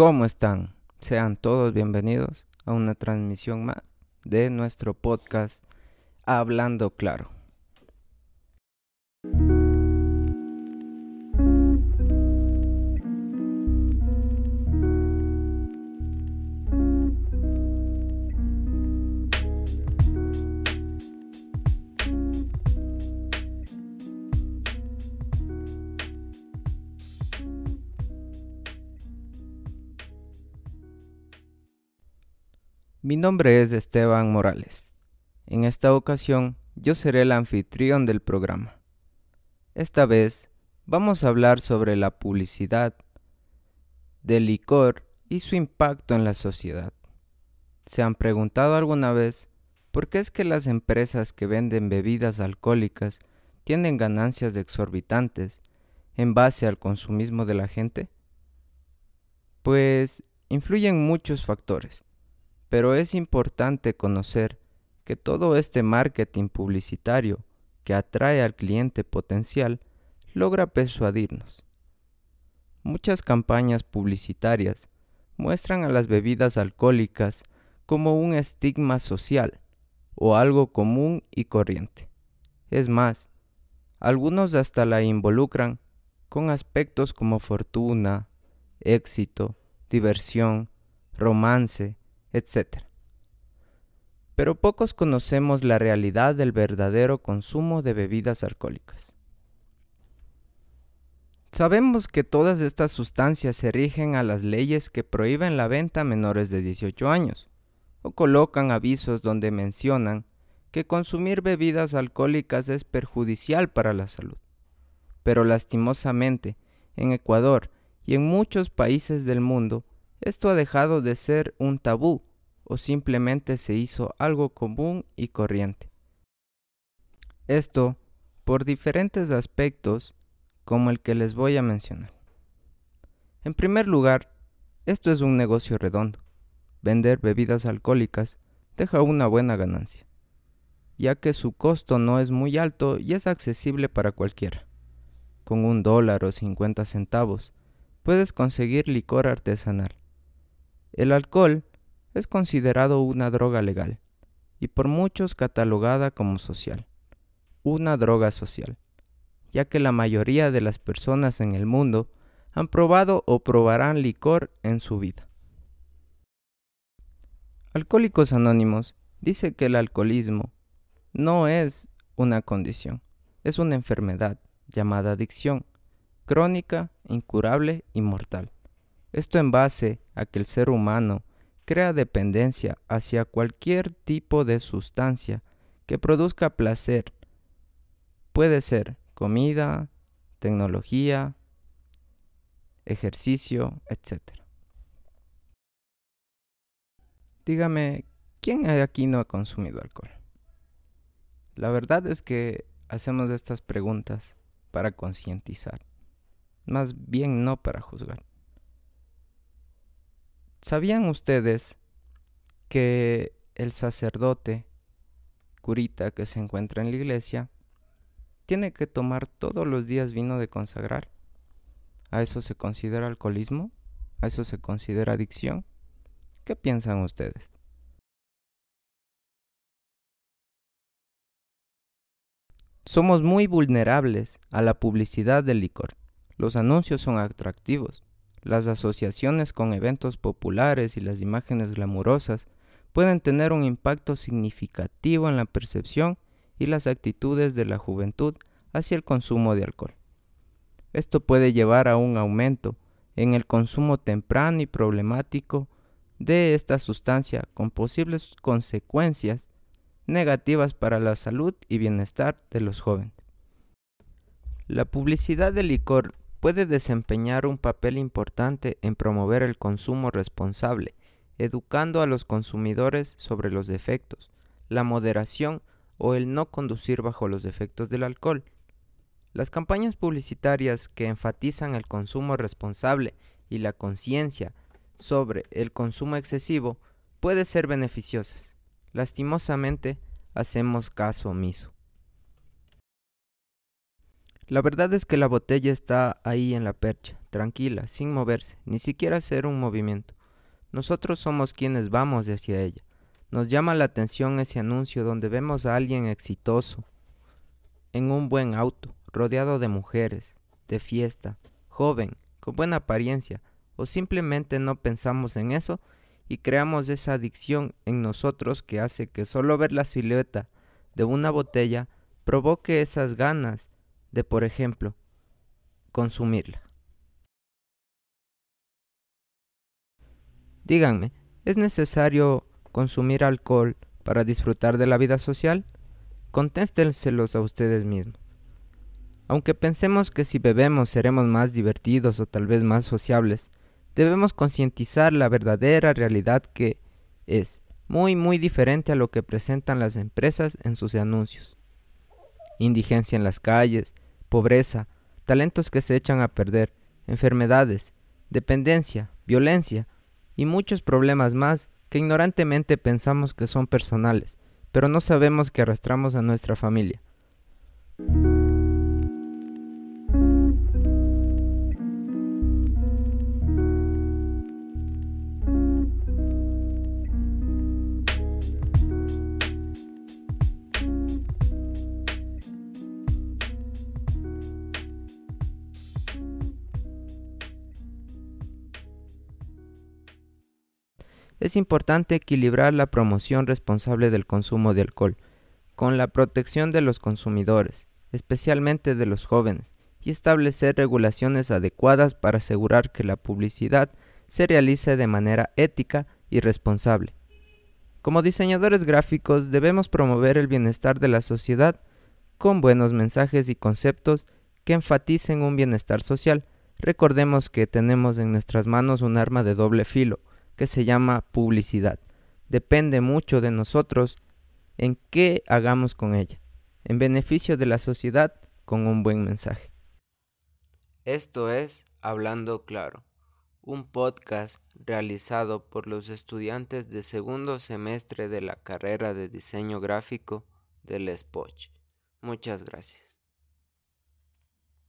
¿Cómo están? Sean todos bienvenidos a una transmisión más de nuestro podcast Hablando Claro. Mi nombre es Esteban Morales. En esta ocasión yo seré el anfitrión del programa. Esta vez vamos a hablar sobre la publicidad del licor y su impacto en la sociedad. ¿Se han preguntado alguna vez por qué es que las empresas que venden bebidas alcohólicas tienen ganancias exorbitantes en base al consumismo de la gente? Pues influyen muchos factores pero es importante conocer que todo este marketing publicitario que atrae al cliente potencial logra persuadirnos. Muchas campañas publicitarias muestran a las bebidas alcohólicas como un estigma social o algo común y corriente. Es más, algunos hasta la involucran con aspectos como fortuna, éxito, diversión, romance, etc. Pero pocos conocemos la realidad del verdadero consumo de bebidas alcohólicas. Sabemos que todas estas sustancias se rigen a las leyes que prohíben la venta a menores de 18 años, o colocan avisos donde mencionan que consumir bebidas alcohólicas es perjudicial para la salud. Pero lastimosamente, en Ecuador y en muchos países del mundo, esto ha dejado de ser un tabú o simplemente se hizo algo común y corriente. Esto por diferentes aspectos como el que les voy a mencionar. En primer lugar, esto es un negocio redondo. Vender bebidas alcohólicas deja una buena ganancia, ya que su costo no es muy alto y es accesible para cualquiera. Con un dólar o 50 centavos puedes conseguir licor artesanal, el alcohol es considerado una droga legal y por muchos catalogada como social, una droga social, ya que la mayoría de las personas en el mundo han probado o probarán licor en su vida. Alcohólicos Anónimos dice que el alcoholismo no es una condición, es una enfermedad llamada adicción, crónica, incurable y mortal. Esto en base a que el ser humano crea dependencia hacia cualquier tipo de sustancia que produzca placer. Puede ser comida, tecnología, ejercicio, etc. Dígame, ¿quién aquí no ha consumido alcohol? La verdad es que hacemos estas preguntas para concientizar, más bien no para juzgar. ¿Sabían ustedes que el sacerdote curita que se encuentra en la iglesia tiene que tomar todos los días vino de consagrar? ¿A eso se considera alcoholismo? ¿A eso se considera adicción? ¿Qué piensan ustedes? Somos muy vulnerables a la publicidad del licor. Los anuncios son atractivos, las asociaciones con eventos populares y las imágenes glamurosas pueden tener un impacto significativo en la percepción y las actitudes de la juventud hacia el consumo de alcohol. Esto puede llevar a un aumento en el consumo temprano y problemático de esta sustancia con posibles consecuencias negativas para la salud y bienestar de los jóvenes. La publicidad de licor puede desempeñar un papel importante en promover el consumo responsable, educando a los consumidores sobre los defectos, la moderación o el no conducir bajo los defectos del alcohol. Las campañas publicitarias que enfatizan el consumo responsable y la conciencia sobre el consumo excesivo pueden ser beneficiosas. Lastimosamente, hacemos caso omiso. La verdad es que la botella está ahí en la percha, tranquila, sin moverse, ni siquiera hacer un movimiento. Nosotros somos quienes vamos hacia ella. Nos llama la atención ese anuncio donde vemos a alguien exitoso, en un buen auto, rodeado de mujeres, de fiesta, joven, con buena apariencia, o simplemente no pensamos en eso y creamos esa adicción en nosotros que hace que solo ver la silueta de una botella provoque esas ganas de, por ejemplo, consumirla. Díganme, ¿es necesario consumir alcohol para disfrutar de la vida social? Contéstenselos a ustedes mismos. Aunque pensemos que si bebemos seremos más divertidos o tal vez más sociables, debemos concientizar la verdadera realidad que es muy muy diferente a lo que presentan las empresas en sus anuncios. Indigencia en las calles, pobreza, talentos que se echan a perder, enfermedades, dependencia, violencia y muchos problemas más que ignorantemente pensamos que son personales, pero no sabemos que arrastramos a nuestra familia. Es importante equilibrar la promoción responsable del consumo de alcohol con la protección de los consumidores, especialmente de los jóvenes, y establecer regulaciones adecuadas para asegurar que la publicidad se realice de manera ética y responsable. Como diseñadores gráficos debemos promover el bienestar de la sociedad con buenos mensajes y conceptos que enfaticen un bienestar social. Recordemos que tenemos en nuestras manos un arma de doble filo, que se llama publicidad. Depende mucho de nosotros en qué hagamos con ella, en beneficio de la sociedad con un buen mensaje. Esto es Hablando Claro, un podcast realizado por los estudiantes de segundo semestre de la carrera de diseño gráfico del SPOCH. Muchas gracias.